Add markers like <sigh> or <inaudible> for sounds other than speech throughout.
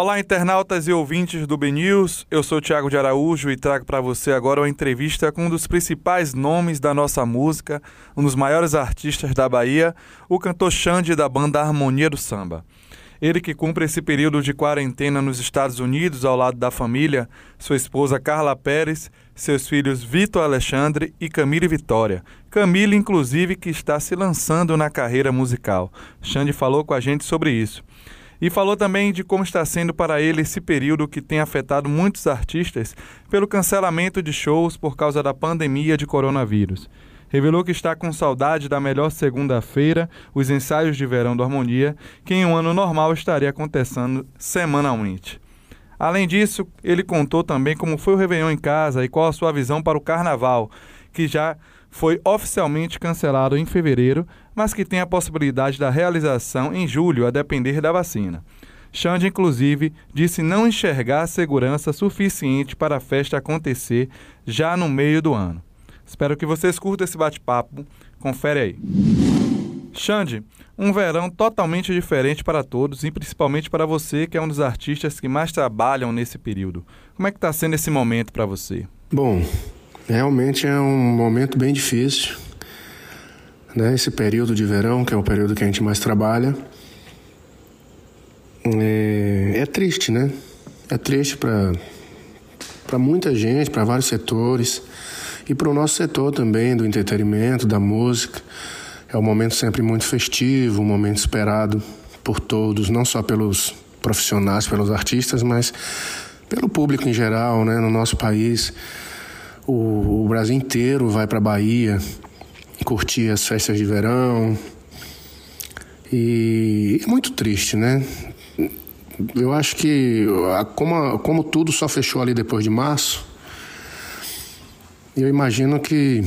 Olá, internautas e ouvintes do BNews. Eu sou Tiago de Araújo e trago para você agora uma entrevista com um dos principais nomes da nossa música, um dos maiores artistas da Bahia, o cantor Xande da banda Harmonia do Samba. Ele que cumpre esse período de quarentena nos Estados Unidos ao lado da família, sua esposa Carla Pérez, seus filhos Vitor Alexandre e Camille Vitória. Camille, inclusive, que está se lançando na carreira musical. Xande falou com a gente sobre isso. E falou também de como está sendo para ele esse período que tem afetado muitos artistas pelo cancelamento de shows por causa da pandemia de coronavírus. Revelou que está com saudade da melhor segunda-feira, os ensaios de verão do Harmonia, que em um ano normal estaria acontecendo semanalmente. Além disso, ele contou também como foi o Réveillon em casa e qual a sua visão para o Carnaval, que já foi oficialmente cancelado em fevereiro, mas que tem a possibilidade da realização em julho, a depender da vacina. Xande, inclusive, disse não enxergar segurança suficiente para a festa acontecer já no meio do ano. Espero que vocês curtam esse bate-papo. Confere aí. Xande, um verão totalmente diferente para todos e principalmente para você, que é um dos artistas que mais trabalham nesse período. Como é que está sendo esse momento para você? Bom, Realmente é um momento bem difícil, né? Esse período de verão, que é o período que a gente mais trabalha, é, é triste, né? É triste para para muita gente, para vários setores e para o nosso setor também do entretenimento, da música. É um momento sempre muito festivo, um momento esperado por todos, não só pelos profissionais, pelos artistas, mas pelo público em geral, né? No nosso país. O, o Brasil inteiro vai para Bahia curtir as festas de verão. E é muito triste, né? Eu acho que como, como tudo só fechou ali depois de março, eu imagino que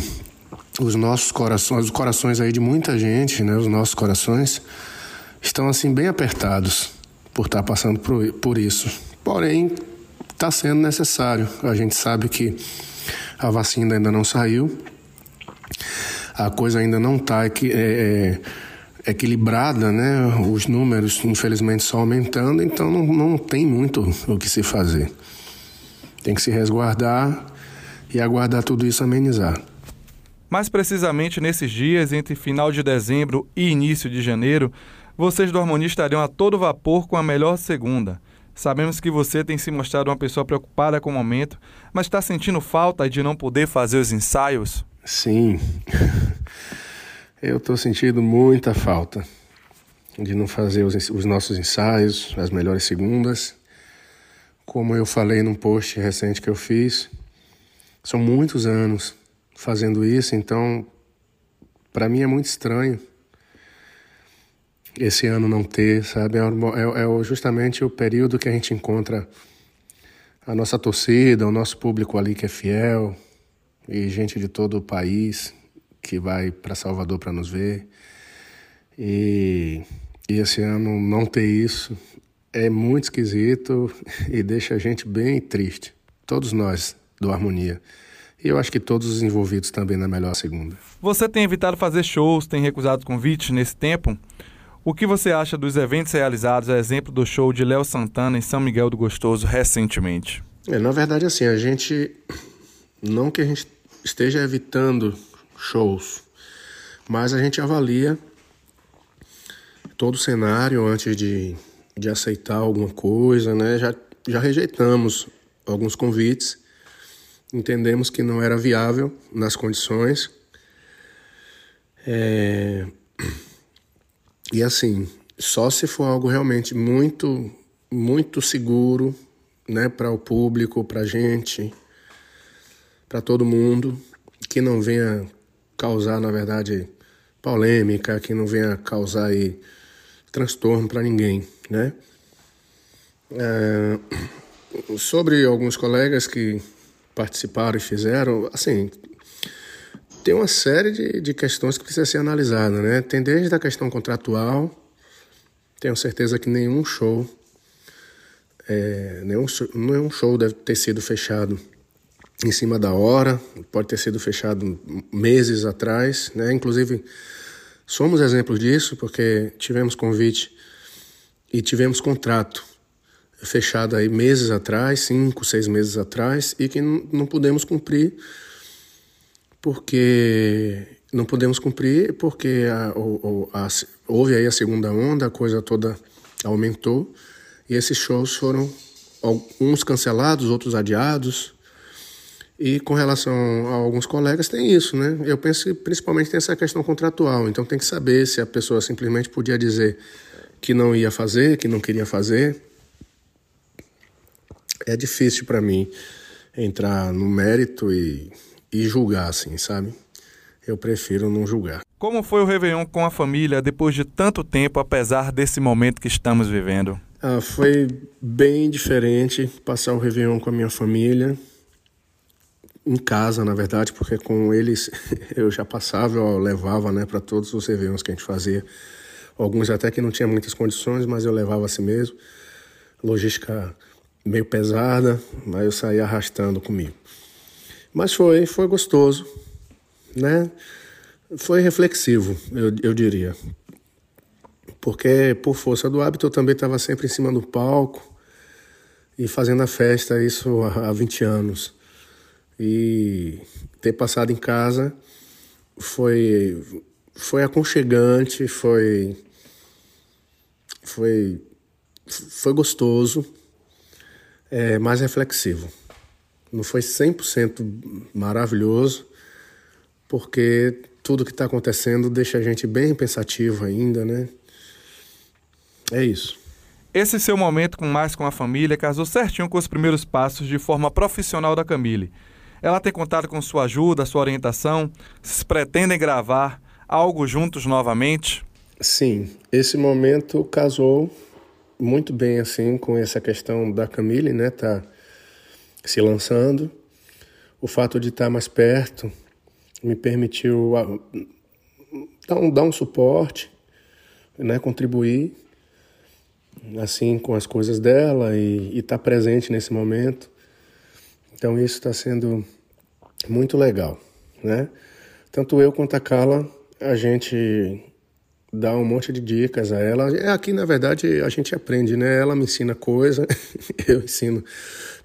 os nossos corações, os corações aí de muita gente, né, os nossos corações estão assim bem apertados por estar passando por, por isso. Porém, está sendo necessário. A gente sabe que a vacina ainda não saiu, a coisa ainda não está é, é, equilibrada, né? Os números, infelizmente, só aumentando, então não, não tem muito o que se fazer. Tem que se resguardar e aguardar tudo isso amenizar. Mais precisamente nesses dias, entre final de dezembro e início de janeiro, vocês do Harmonia estariam a todo vapor com a melhor segunda. Sabemos que você tem se mostrado uma pessoa preocupada com o momento, mas está sentindo falta de não poder fazer os ensaios? Sim. <laughs> Eu estou sentindo muita falta de não fazer os, os, nossos ensaios, as melhores segundas. Como eu falei num post recente que eu fiz, são muitos anos fazendo isso, então para mim é muito estranho esse ano não ter, sabe? É, é, é, justamente o período que a gente encontra a nossa torcida, o nosso público ali que é fiel e gente de todo o país que vai para Salvador para nos ver. E, e esse ano não ter isso é muito esquisito <laughs> e deixa a gente bem triste. Todos nós do Harmonia. E eu acho que todos os envolvidos também na melhor segunda. Você tem evitado fazer shows, tem recusado convites nesse tempo? O que você acha dos eventos realizados, a exemplo do show de Léo Santana em São Miguel do Gostoso recentemente? É, na verdade, assim, a gente. Não que a gente esteja evitando shows, mas a gente avalia todo o cenário antes de, de aceitar alguma coisa, né? Já, já rejeitamos alguns convites, entendemos que não era viável nas condições. É e assim, só se for algo realmente muito, muito seguro, né, para o público, para a gente, para todo mundo, que não venha causar, na verdade, polêmica, que não venha causar aí transtorno para ninguém, né? É, sobre alguns colegas que participaram e fizeram, assim, tem uma série de, de questões que precisa ser analisada, né? Tem desde a questão contratual, tenho certeza que nenhum show, é, nenhum, nenhum show deve ter sido fechado em cima da hora, pode ter sido fechado meses atrás, né? Inclusive, somos exemplos disso, porque tivemos convite e tivemos contrato fechada aí meses atrás, cinco, seis meses atrás, e que não pudemos cumprir porque não podemos cumprir porque a, a, houve aí a segunda onda, a coisa toda aumentou e esses shows foram uns cancelados, outros adiados. E com relação a alguns colegas tem isso, né? Eu penso que principalmente tem essa questão contratual, então tem que saber se a pessoa simplesmente podia dizer que não ia fazer, que não queria fazer. É difícil para mim entrar no mérito e e julgar, assim, sabe? Eu prefiro não julgar. Como foi o Réveillon com a família depois de tanto tempo, apesar desse momento que estamos vivendo? Ah, foi bem diferente passar o Réveillon com a minha família. Em casa, na verdade, porque com eles <laughs> eu já passava, eu levava né, para todos os Réveillons que a gente fazia. Alguns até que não tinha muitas condições, mas eu levava assim mesmo. Logística meio pesada, mas eu saía arrastando comigo. Mas foi, foi gostoso, né? Foi reflexivo, eu, eu diria. Porque, por força do hábito, eu também estava sempre em cima do palco e fazendo a festa, isso há 20 anos. E ter passado em casa foi, foi aconchegante, foi, foi, foi gostoso, é, mais reflexivo. Não foi 100% maravilhoso, porque tudo que está acontecendo deixa a gente bem pensativo ainda, né? É isso. Esse seu momento com mais com a família casou certinho com os primeiros passos de forma profissional da Camille. Ela tem contado com sua ajuda, sua orientação? Vocês pretendem gravar algo juntos novamente? Sim, esse momento casou muito bem assim com essa questão da Camille, né? Tá se lançando. O fato de estar mais perto me permitiu ah, dar um, dar um suporte, né, contribuir assim com as coisas dela e estar tá presente nesse momento. Então isso está sendo muito legal, né? Tanto eu quanto a Carla, a gente dá um monte de dicas a ela. É aqui, na verdade, a gente aprende, né? Ela me ensina coisa, <laughs> eu ensino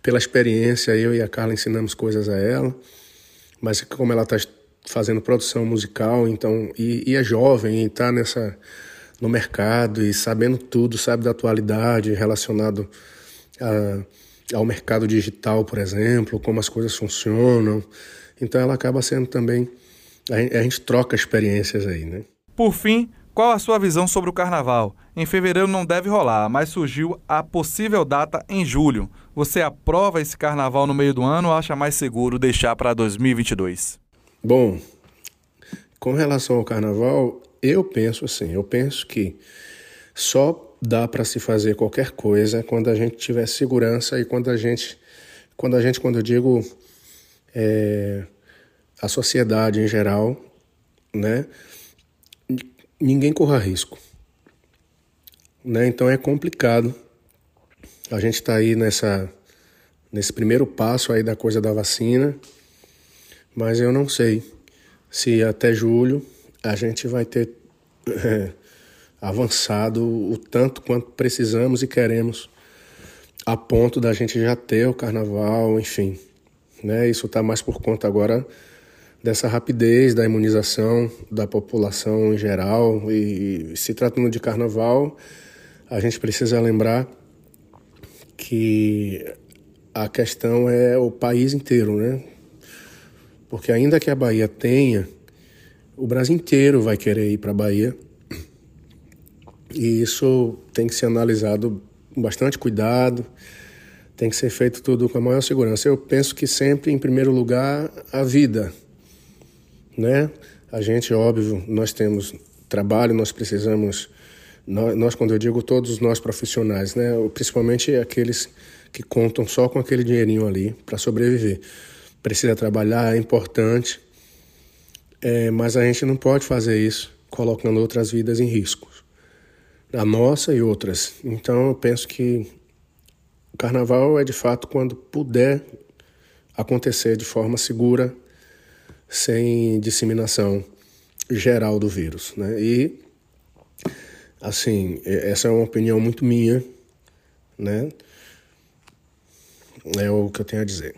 pela experiência, eu e a Carla ensinamos coisas a ela. Mas como ela está fazendo produção musical, então e, e é jovem e está nessa no mercado e sabendo tudo, sabe da atualidade relacionado a, ao mercado digital, por exemplo, como as coisas funcionam. Então ela acaba sendo também a gente, a gente troca experiências aí, né? Por fim, qual a sua visão sobre o carnaval? Em fevereiro não deve rolar, mas surgiu a possível data em julho. Você aprova esse carnaval no meio do ano ou acha mais seguro deixar para 2022? Bom, com relação ao carnaval, eu penso assim, eu penso que só dá para se fazer qualquer coisa quando a gente tiver segurança e quando a gente, quando a gente, quando eu digo é, a sociedade em geral, né? Ninguém corra risco. Né? Então é complicado. A gente está aí nessa, nesse primeiro passo aí da coisa da vacina, mas eu não sei se até julho a gente vai ter é, avançado o tanto quanto precisamos e queremos, a ponto da gente já ter o carnaval, enfim. Né? Isso está mais por conta agora dessa rapidez da imunização da população em geral. E se tratando de carnaval, a gente precisa lembrar que a questão é o país inteiro, né? Porque ainda que a Bahia tenha, o Brasil inteiro vai querer ir para a Bahia. E isso tem que ser analisado com bastante cuidado, tem que ser feito tudo com a maior segurança. Eu penso que sempre, em primeiro lugar, a vida né? A gente, óbvio, nós temos trabalho, nós precisamos, nós, quando eu digo todos nós profissionais, né? Principalmente aqueles que contam só com aquele dinheirinho ali para sobreviver. Precisa trabalhar, é importante, é, mas a gente não pode fazer isso colocando outras vidas em risco, a nossa e outras. Então eu penso que o carnaval é de fato quando puder acontecer de forma segura sem disseminação geral do vírus. Né? E, assim, essa é uma opinião muito minha, né? É o que eu tenho a dizer.